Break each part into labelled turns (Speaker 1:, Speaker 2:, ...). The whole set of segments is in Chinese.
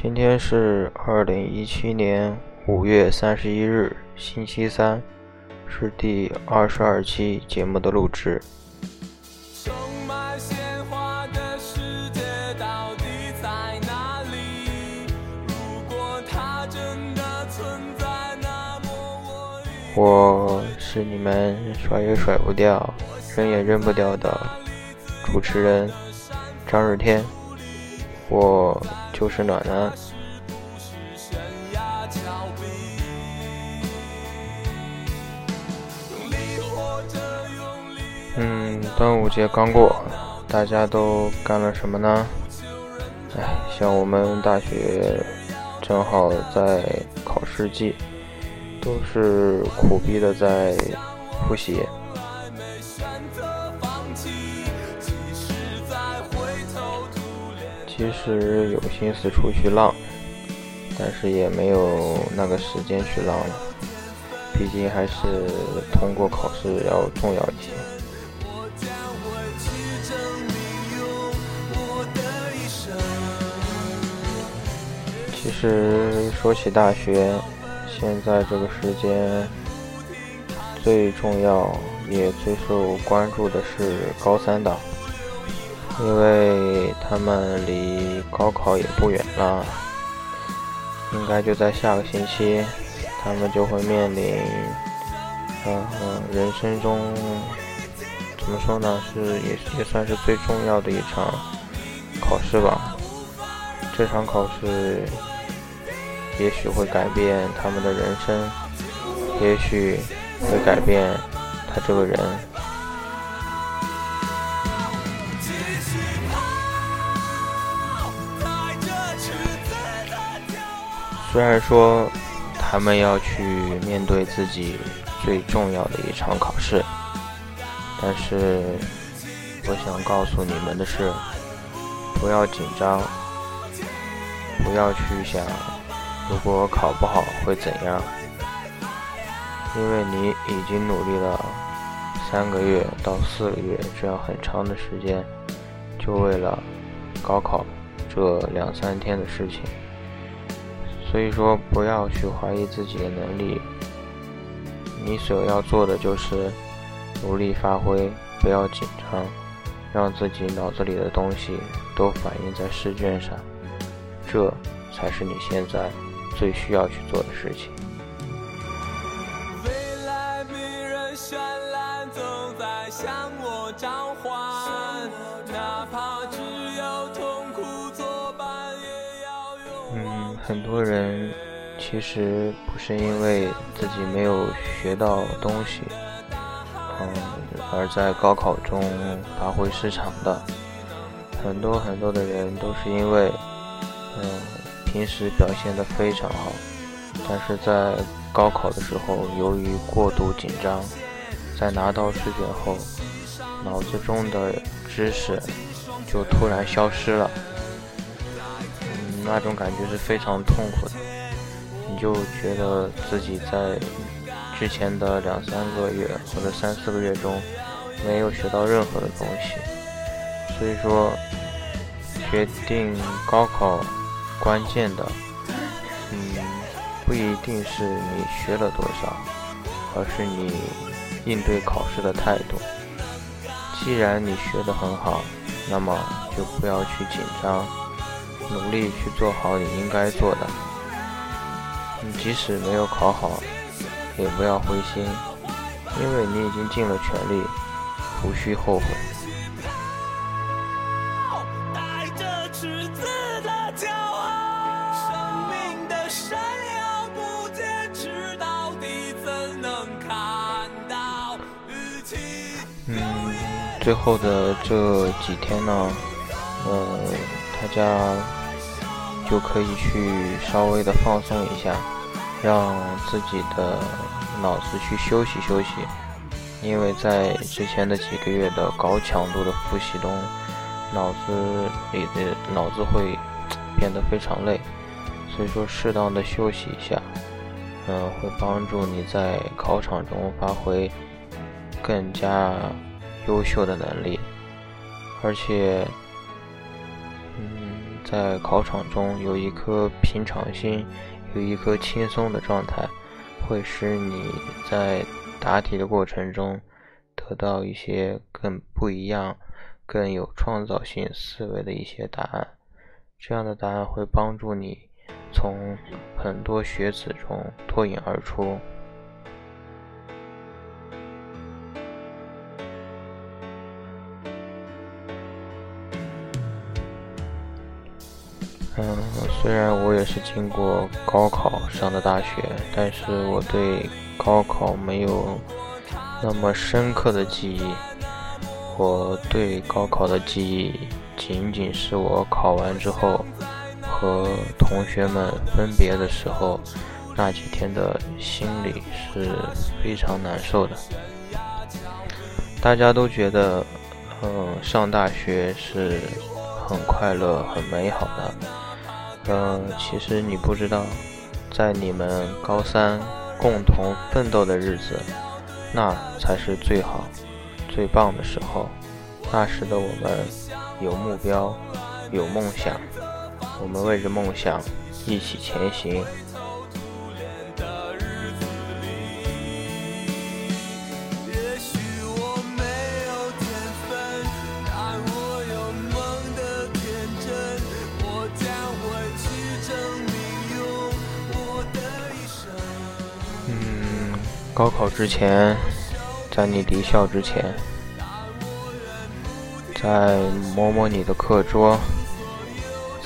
Speaker 1: 今天是二零一七年五月三十一日，星期三，是第二十二期节目的录制。我是你们甩也甩不掉、扔也扔不掉的主持人张日天。我就是暖暖。嗯，端午节刚过，大家都干了什么呢？哎，像我们大学正好在考试季，都是苦逼的在复习。其实有心思出去浪，但是也没有那个时间去浪了。毕竟还是通过考试要重要一些。其实说起大学，现在这个时间最重要也最受关注的是高三党。因为他们离高考也不远了，应该就在下个星期，他们就会面临，嗯，人生中怎么说呢，是也也算是最重要的一场考试吧。这场考试也许会改变他们的人生，也许会改变他这个人。虽然说他们要去面对自己最重要的一场考试，但是我想告诉你们的是，不要紧张，不要去想如果考不好会怎样，因为你已经努力了三个月到四个月这样很长的时间，就为了高考这两三天的事情。所以说，不要去怀疑自己的能力。你所要做的就是努力发挥，不要紧张，让自己脑子里的东西都反映在试卷上，这才是你现在最需要去做的事情。很多人其实不是因为自己没有学到东西，嗯，而在高考中发挥失常的。很多很多的人都是因为，嗯，平时表现的非常好，但是在高考的时候由于过度紧张，在拿到试卷后，脑子中的知识就突然消失了。那种感觉是非常痛苦的，你就觉得自己在之前的两三个月或者三四个月中没有学到任何的东西，所以说决定高考关键的，嗯，不一定是你学了多少，而是你应对考试的态度。既然你学得很好，那么就不要去紧张。努力去做好你应该做的，你即使没有考好，也不要灰心，因为你已经尽了全力，无需后悔。嗯，最后的这几天呢，呃，大家。就可以去稍微的放松一下，让自己的脑子去休息休息，因为在之前的几个月的高强度的复习中，脑子里的脑子会变得非常累，所以说适当的休息一下，嗯，会帮助你在考场中发挥更加优秀的能力，而且。在考场中有一颗平常心，有一颗轻松的状态，会使你在答题的过程中得到一些更不一样、更有创造性思维的一些答案。这样的答案会帮助你从很多学子中脱颖而出。虽然我也是经过高考上的大学，但是我对高考没有那么深刻的记忆。我对高考的记忆，仅仅是我考完之后和同学们分别的时候，那几天的心里是非常难受的。大家都觉得，嗯，上大学是很快乐、很美好的。呃，其实你不知道，在你们高三共同奋斗的日子，那才是最好、最棒的时候。那时的我们有目标，有梦想，我们为着梦想一起前行。高考之前，在你离校之前，再摸摸你的课桌，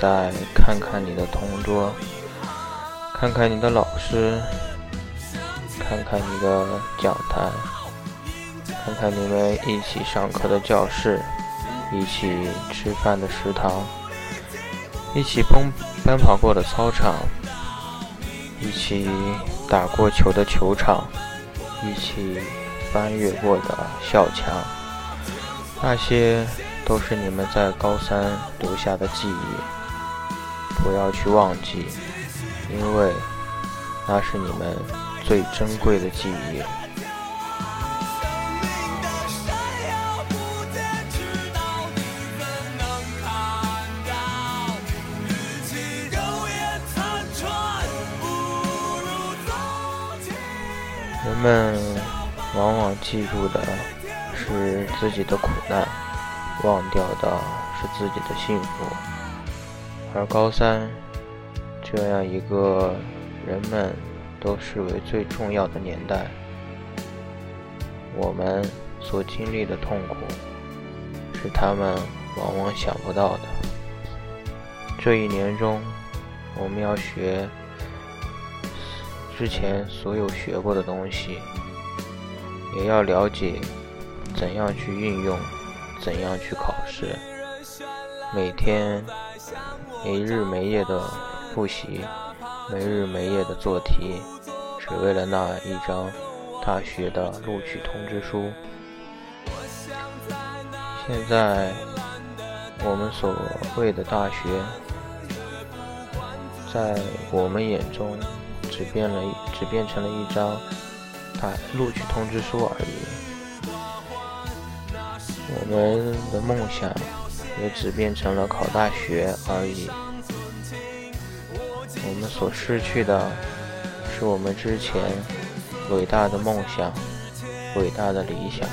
Speaker 1: 再看看你的同桌，看看你的老师，看看你的讲台，看看你们一起上课的教室，一起吃饭的食堂，一起奔奔跑过的操场，一起打过球的球场。一起翻越过的校墙，那些都是你们在高三留下的记忆，不要去忘记，因为那是你们最珍贵的记忆。们往往记住的是自己的苦难，忘掉的是自己的幸福。而高三这样一个人们都视为最重要的年代，我们所经历的痛苦是他们往往想不到的。这一年中，我们要学。之前所有学过的东西，也要了解怎样去运用，怎样去考试。每天没日没夜的复习，没日没夜的做题，只为了那一张大学的录取通知书。现在我们所谓的大学，在我们眼中。只变了，只变成了一张大录取通知书而已。我们的梦想也只变成了考大学而已。我们所失去的是我们之前伟大的梦想、伟大的理想，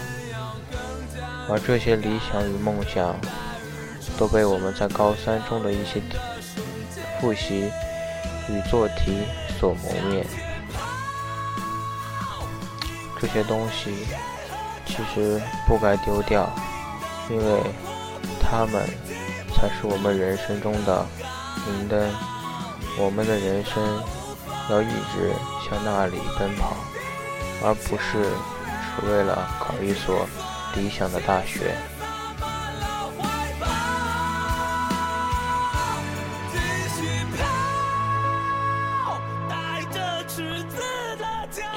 Speaker 1: 而这些理想与梦想都被我们在高三中的一些复习与做题。所谋面，这些东西其实不该丢掉，因为它们才是我们人生中的明灯。我们的人生要一直向那里奔跑，而不是只为了考一所理想的大学。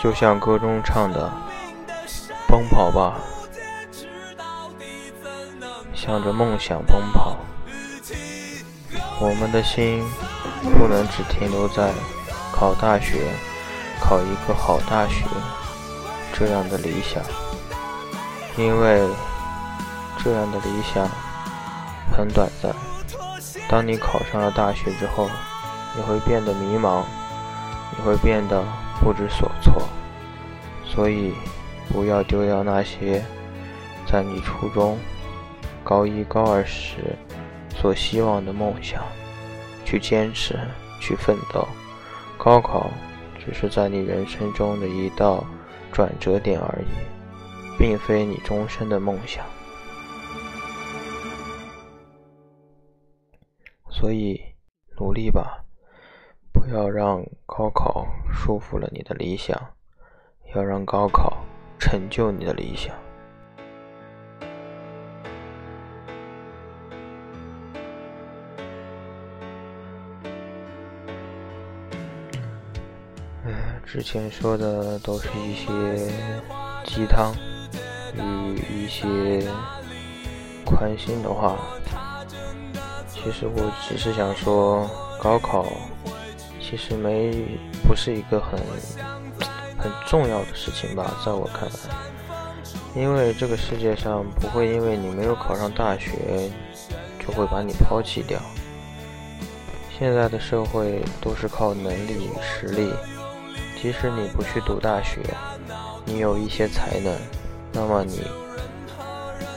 Speaker 1: 就像歌中唱的：“奔跑吧，向着梦想奔跑。”我们的心不能只停留在考大学、考一个好大学这样的理想，因为这样的理想很短暂，当你考上了大学之后，你会变得迷茫，你会变得不知所措。所以，不要丢掉那些在你初中、高一、高二时所希望的梦想，去坚持，去奋斗。高考只是在你人生中的一道转折点而已，并非你终身的梦想。所以，努力吧，不要让高考束缚了你的理想，要让高考成就你的理想。之前说的都是一些鸡汤与一些宽心的话。其实我只是想说，高考其实没不是一个很很重要的事情吧，在我看来，因为这个世界上不会因为你没有考上大学就会把你抛弃掉。现在的社会都是靠能力与实力，即使你不去读大学，你有一些才能，那么你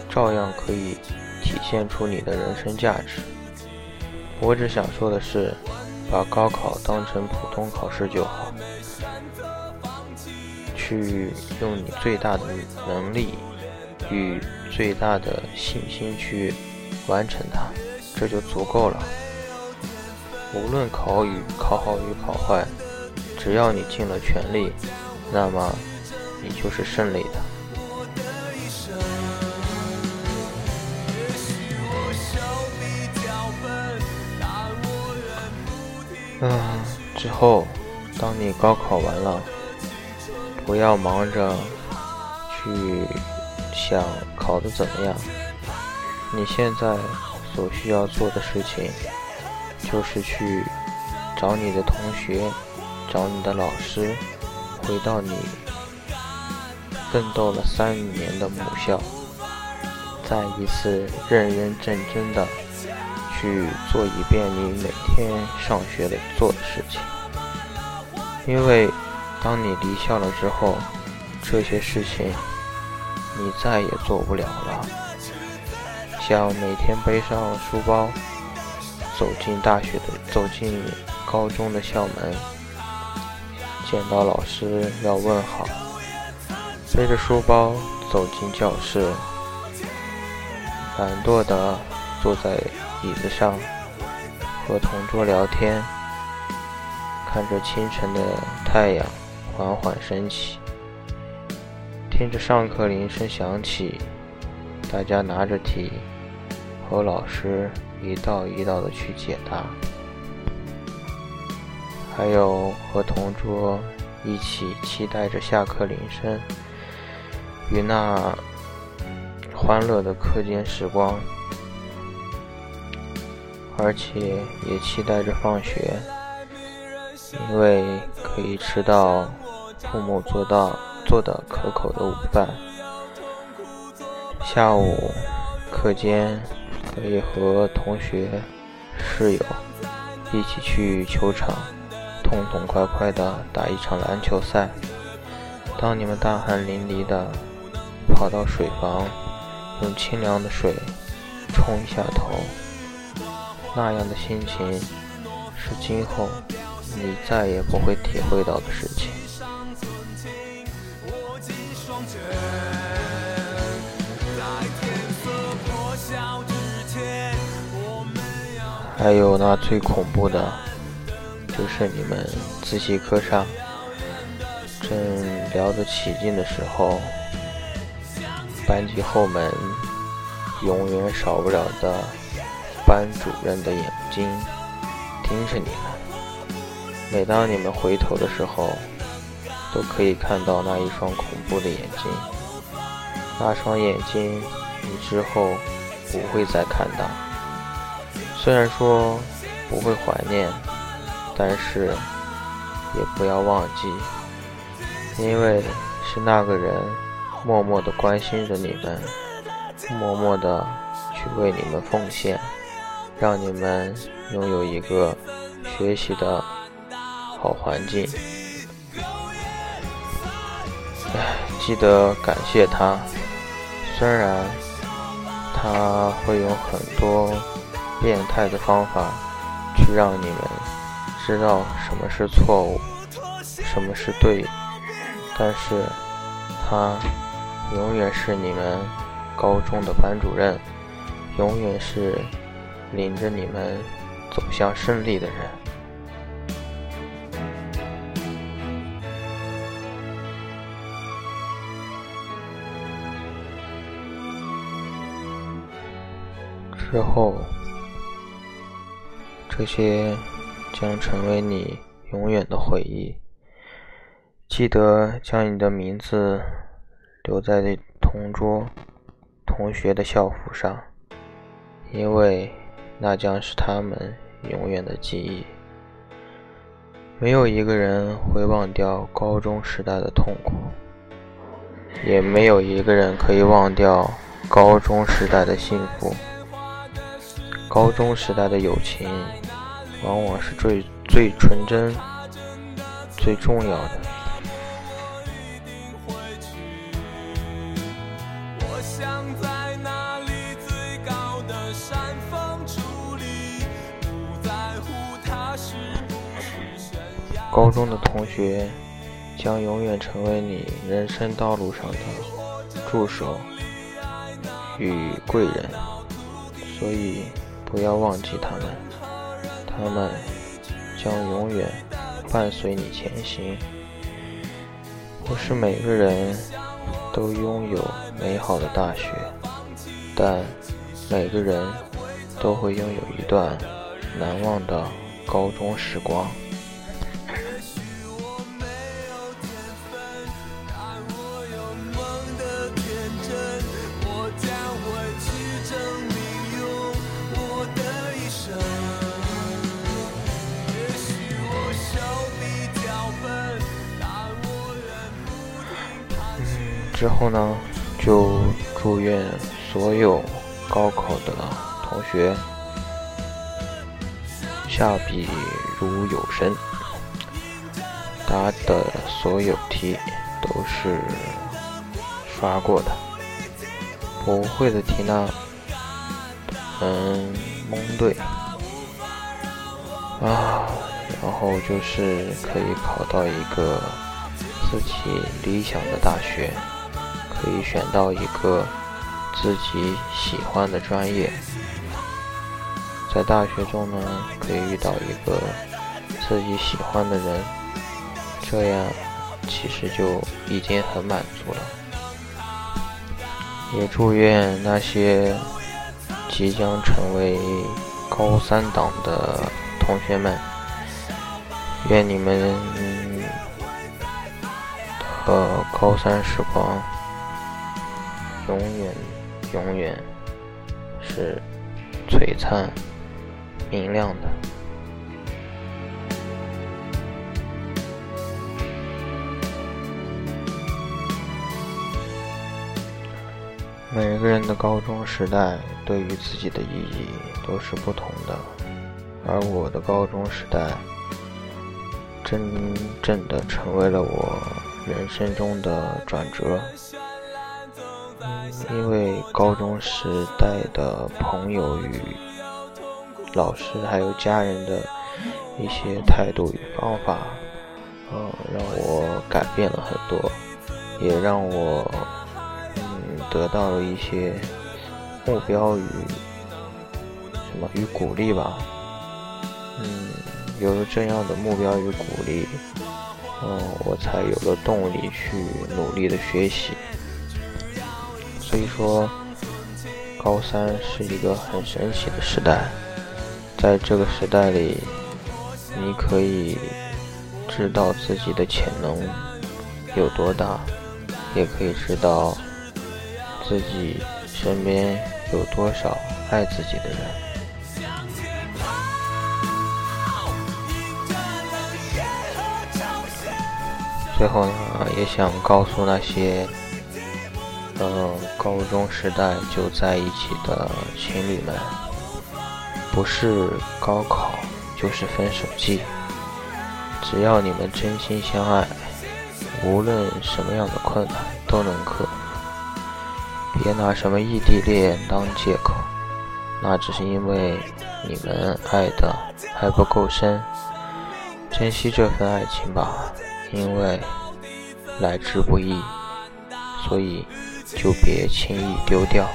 Speaker 1: 照样可以体现出你的人生价值。我只想说的是，把高考当成普通考试就好，去用你最大的能力与最大的信心去完成它，这就足够了。无论考与考好与考坏，只要你尽了全力，那么你就是胜利的。嗯，之后，当你高考完了，不要忙着去想考得怎么样。你现在所需要做的事情，就是去找你的同学，找你的老师，回到你奋斗了三年的母校，再一次认认真真的。去做一遍你每天上学的做的事情，因为当你离校了之后，这些事情你再也做不了了。像每天背上书包走进大学的、走进高中的校门，见到老师要问好，背着书包走进教室，懒惰的坐在。椅子上和同桌聊天，看着清晨的太阳缓缓升起，听着上课铃声响起，大家拿着题和老师一道一道的去解答，还有和同桌一起期待着下课铃声与那欢乐的课间时光。而且也期待着放学，因为可以吃到父母做到做的可口的午饭。下午课间可以和同学、室友一起去球场，痛痛快快的打一场篮球赛。当你们大汗淋漓的跑到水房，用清凉的水冲一下头。那样的心情，是今后你再也不会体会到的事情。还有那最恐怖的，就是你们自习课上正聊得起劲的时候，班级后门永远少不了的。班主任的眼睛盯着你们，每当你们回头的时候，都可以看到那一双恐怖的眼睛。那双眼睛，你之后不会再看到。虽然说不会怀念，但是也不要忘记，因为是那个人默默的关心着你们，默默的去为你们奉献。让你们拥有一个学习的好环境。唉，记得感谢他，虽然他会有很多变态的方法去让你们知道什么是错误，什么是对，但是他永远是你们高中的班主任，永远是领着你们走向胜利的人。之后，这些将成为你永远的回忆。记得将你的名字留在同桌同学的校服上，因为那将是他们永远的记忆。没有一个人会忘掉高中时代的痛苦，也没有一个人可以忘掉高中时代的幸福。高中时代的友情，往往是最最纯真、最重要的。高中的同学将永远成为你人生道路上的助手与贵人，所以。不要忘记他们，他们将永远伴随你前行。不是每个人都拥有美好的大学，但每个人都会拥有一段难忘的高中时光。之后呢，就祝愿所有高考的同学下笔如有神，答的所有题都是刷过的，不会的题呢，嗯，蒙对。啊，然后就是可以考到一个自己理想的大学。可以选到一个自己喜欢的专业，在大学中呢，可以遇到一个自己喜欢的人，这样其实就已经很满足了。也祝愿那些即将成为高三党的同学们，愿你们的高三时光。永远，永远是璀璨明亮的。每个人的高中时代对于自己的意义都是不同的，而我的高中时代真正的成为了我人生中的转折。因为高中时代的朋友与老师还有家人的一些态度与方法，嗯，让我改变了很多，也让我嗯得到了一些目标与什么与鼓励吧，嗯，有了这样的目标与鼓励，嗯，我才有了动力去努力的学习。所以说，高三是一个很神奇的时代，在这个时代里，你可以知道自己的潜能有多大，也可以知道自己身边有多少爱自己的人。最后呢，也想告诉那些。嗯，高中时代就在一起的情侣们，不是高考，就是分手季。只要你们真心相爱，无论什么样的困难都能克服。别拿什么异地恋当借口，那只是因为你们爱的还不够深。珍惜这份爱情吧，因为来之不易，所以就别轻易丢掉。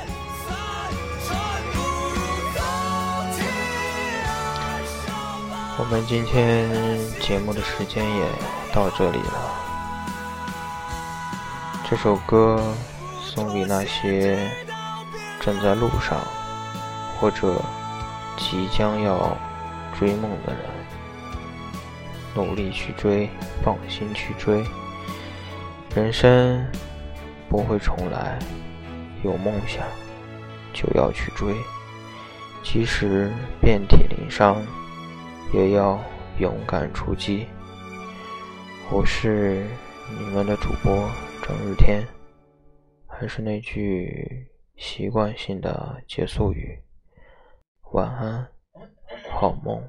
Speaker 1: 我们今天节目的时间也到这里了。这首歌送给那些正在路上或者即将要追梦的人，努力去追，放心去追。人生不会重来，有梦想就要去追，即使遍体鳞伤。也要勇敢出击。我是你们的主播张日天，还是那句习惯性的结束语：晚安，好梦。